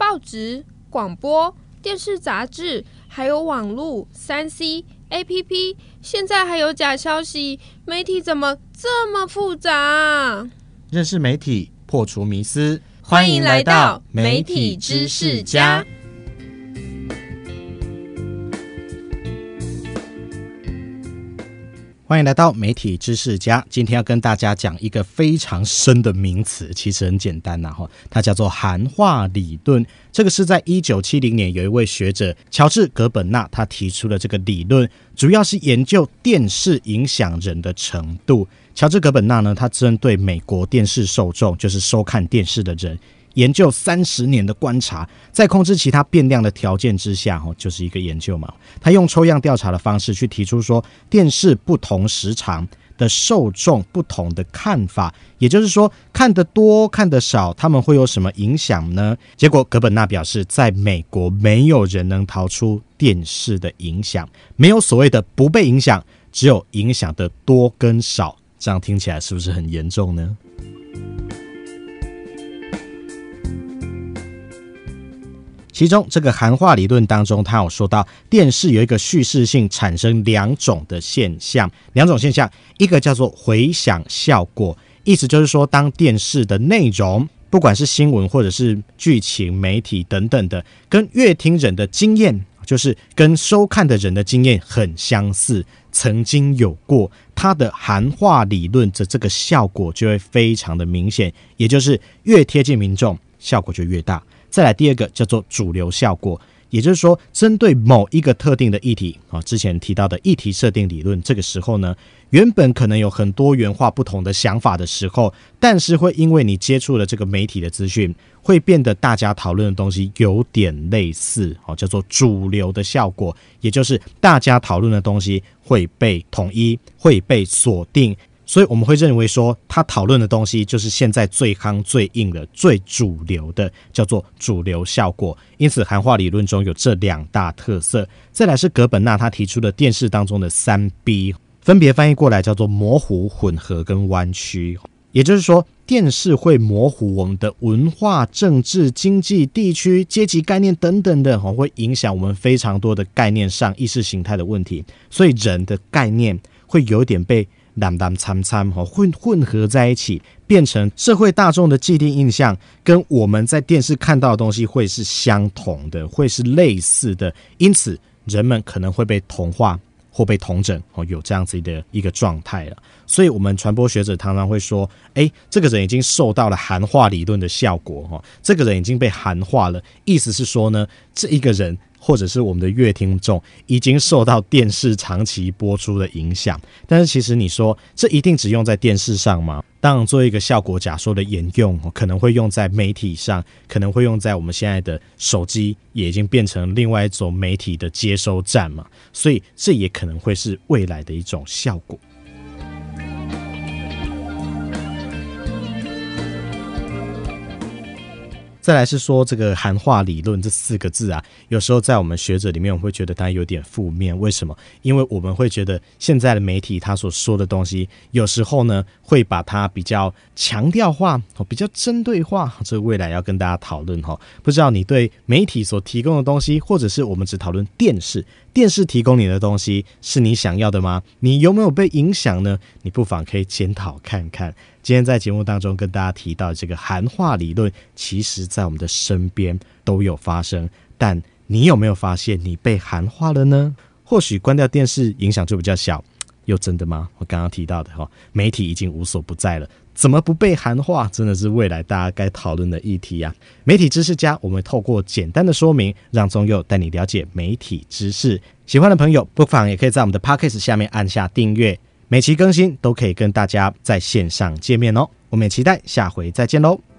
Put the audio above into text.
报纸、广播、电视、杂志，还有网络、三 C、APP，现在还有假消息，媒体怎么这么复杂？认识媒体，破除迷思，欢迎来到媒体知识家。欢迎来到媒体知识家。今天要跟大家讲一个非常深的名词，其实很简单呐，哈，它叫做含化理论。这个是在一九七零年有一位学者乔治·葛本纳他提出的这个理论，主要是研究电视影响人的程度。乔治·葛本纳呢，他针对美国电视受众，就是收看电视的人。研究三十年的观察，在控制其他变量的条件之下，哦，就是一个研究嘛。他用抽样调查的方式去提出说，电视不同时长的受众不同的看法，也就是说，看得多看得少，他们会有什么影响呢？结果，葛本纳表示，在美国没有人能逃出电视的影响，没有所谓的不被影响，只有影响的多跟少。这样听起来是不是很严重呢？其中这个含化理论当中，他有说到电视有一个叙事性产生两种的现象，两种现象，一个叫做回响效果，意思就是说，当电视的内容，不管是新闻或者是剧情、媒体等等的，跟阅听人的经验，就是跟收看的人的经验很相似，曾经有过，它的含化理论的这个效果就会非常的明显，也就是越贴近民众，效果就越大。再来第二个叫做主流效果，也就是说，针对某一个特定的议题啊，之前提到的议题设定理论，这个时候呢，原本可能有很多元化不同的想法的时候，但是会因为你接触了这个媒体的资讯，会变得大家讨论的东西有点类似，哦，叫做主流的效果，也就是大家讨论的东西会被统一，会被锁定。所以我们会认为说，他讨论的东西就是现在最夯、最硬的、最主流的，叫做主流效果。因此，韩化理论中有这两大特色。再来是葛本纳他提出的电视当中的三 B，分别翻译过来叫做模糊、混合跟弯曲。也就是说，电视会模糊我们的文化、政治、经济、地区、阶级概念等等的，会影响我们非常多的概念上意识形态的问题。所以，人的概念会有点被。淡淡参参哈混混合在一起，变成社会大众的既定印象，跟我们在电视看到的东西会是相同的，会是类似的，因此人们可能会被同化或被同整哦，有这样子的一个状态了。所以，我们传播学者常常会说：“哎，这个人已经受到了含化理论的效果哈，这个人已经被含化了。”意思是说呢，这一个人。或者是我们的乐听众已经受到电视长期播出的影响，但是其实你说这一定只用在电视上吗？当然，做一个效果假说的沿用，可能会用在媒体上，可能会用在我们现在的手机，也已经变成另外一种媒体的接收站嘛，所以这也可能会是未来的一种效果。再来是说这个含化理论这四个字啊，有时候在我们学者里面，我们会觉得它有点负面。为什么？因为我们会觉得现在的媒体他所说的东西，有时候呢会把它比较强调化，比较针对化。这未来要跟大家讨论哈，不知道你对媒体所提供的东西，或者是我们只讨论电视，电视提供你的东西是你想要的吗？你有没有被影响呢？你不妨可以检讨看看。今天在节目当中跟大家提到这个含化理论，其实在我们的身边都有发生。但你有没有发现你被含化了呢？或许关掉电视影响就比较小，又真的吗？我刚刚提到的哈，媒体已经无所不在了，怎么不被含化？真的是未来大家该讨论的议题啊！媒体知识家，我们透过简单的说明，让宗佑带你了解媒体知识。喜欢的朋友不妨也可以在我们的 Podcast 下面按下订阅。每期更新都可以跟大家在线上见面哦，我们也期待下回再见喽。